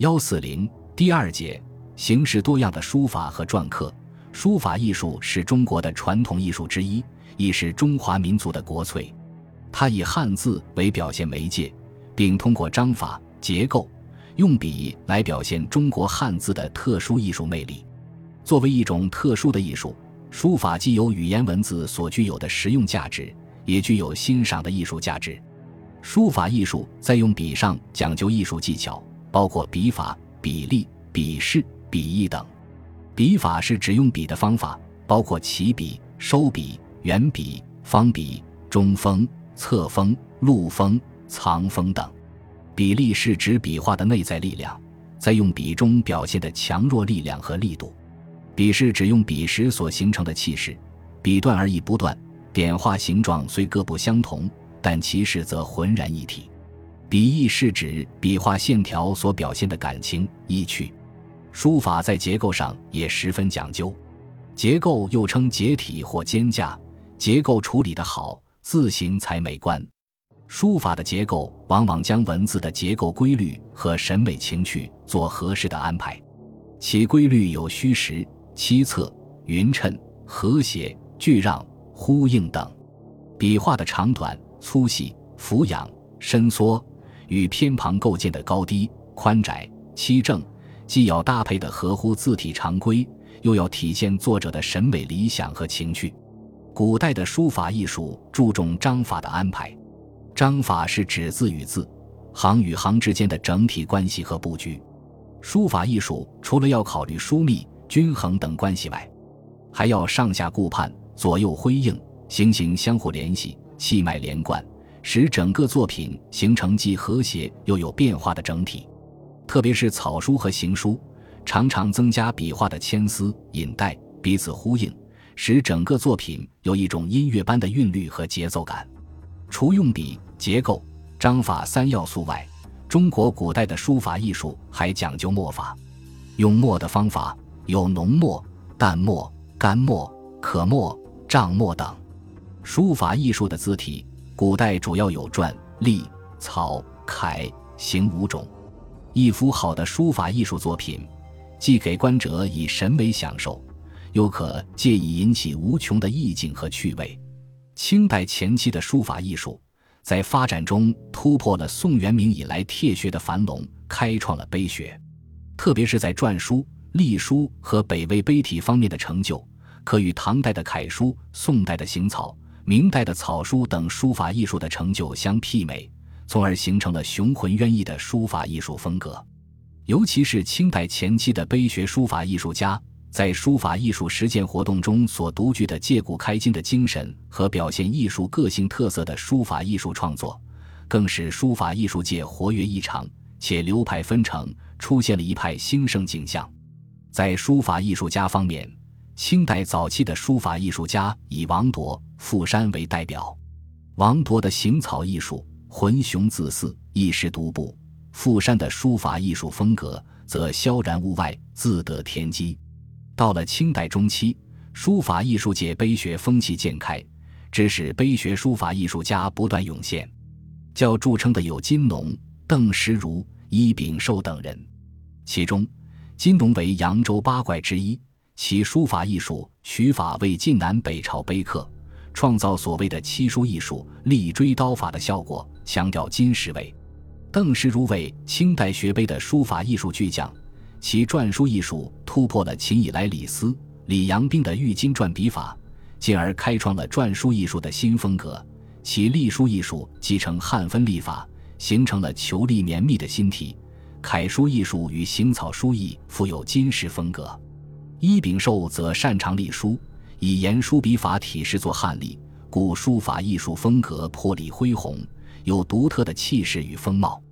幺四零第二节，形式多样的书法和篆刻。书法艺术是中国的传统艺术之一，亦是中华民族的国粹。它以汉字为表现媒介，并通过章法、结构、用笔来表现中国汉字的特殊艺术魅力。作为一种特殊的艺术，书法既有语言文字所具有的实用价值，也具有欣赏的艺术价值。书法艺术在用笔上讲究艺术技巧。包括笔法、笔力、笔势、笔意等。笔法是指用笔的方法，包括起笔、收笔、圆笔、方笔、中锋、侧锋、露锋、藏锋等。笔力是指笔画的内在力量，在用笔中表现的强弱力量和力度。笔势指用笔时所形成的气势，笔断而意不断，点画形状虽各不相同，但其势则浑然一体。笔意是指笔画线条所表现的感情意趣，书法在结构上也十分讲究，结构又称结体或间架，结构处理的好，字形才美观。书法的结构往往将文字的结构规律和审美情趣做合适的安排，其规律有虚实、七策、匀称、和谐、俱让、呼应等。笔画的长短、粗细、俯仰、伸缩。与偏旁构建的高低、宽窄、七正，既要搭配的合乎字体常规，又要体现作者的审美理想和情趣。古代的书法艺术注重章法的安排，章法是指字与字、行与行之间的整体关系和布局。书法艺术除了要考虑疏密、均衡等关系外，还要上下顾盼、左右辉映、形形相互联系、气脉连贯。使整个作品形成既和谐又有变化的整体，特别是草书和行书，常常增加笔画的牵丝引带，彼此呼应，使整个作品有一种音乐般的韵律和节奏感。除用笔、结构、章法三要素外，中国古代的书法艺术还讲究墨法。用墨的方法有浓墨、淡墨、干墨、可墨、障墨等。书法艺术的字体。古代主要有篆、隶、草、楷、行五种。一幅好的书法艺术作品，既给观者以审美享受，又可借以引起无穷的意境和趣味。清代前期的书法艺术，在发展中突破了宋元明以来帖学的樊笼，开创了碑学。特别是在篆书、隶书和北魏碑体方面的成就，可与唐代的楷书、宋代的行草。明代的草书等书法艺术的成就相媲美，从而形成了雄浑渊逸的书法艺术风格。尤其是清代前期的碑学书法艺术家，在书法艺术实践活动中所独具的借古开今的精神和表现艺术个性特色的书法艺术创作，更使书法艺术界活跃异常，且流派纷呈，出现了一派兴盛景象。在书法艺术家方面，清代早期的书法艺术家以王铎、傅山为代表。王铎的行草艺术浑雄自肆，一时独步；傅山的书法艺术风格则萧然物外，自得天机。到了清代中期，书法艺术界碑学风气渐开，致使碑学书法艺术家不断涌现。较著称的有金农、邓石如、伊秉寿等人，其中金农为扬州八怪之一。其书法艺术取法为晋南北朝碑刻，创造所谓的七书艺术、立锥刀法的效果，强调金石味。邓石如为清代学碑的书法艺术巨匠，其篆书艺术突破了秦以来李斯、李阳冰的玉金篆笔法，进而开创了篆书艺术的新风格。其隶书艺术继承汉分隶法，形成了遒力绵密的新体。楷书艺术与行草书艺富有金石风格。伊秉寿则擅长隶书，以言书笔法体式作汉隶，故书法艺术风格魄力恢宏，有独特的气势与风貌。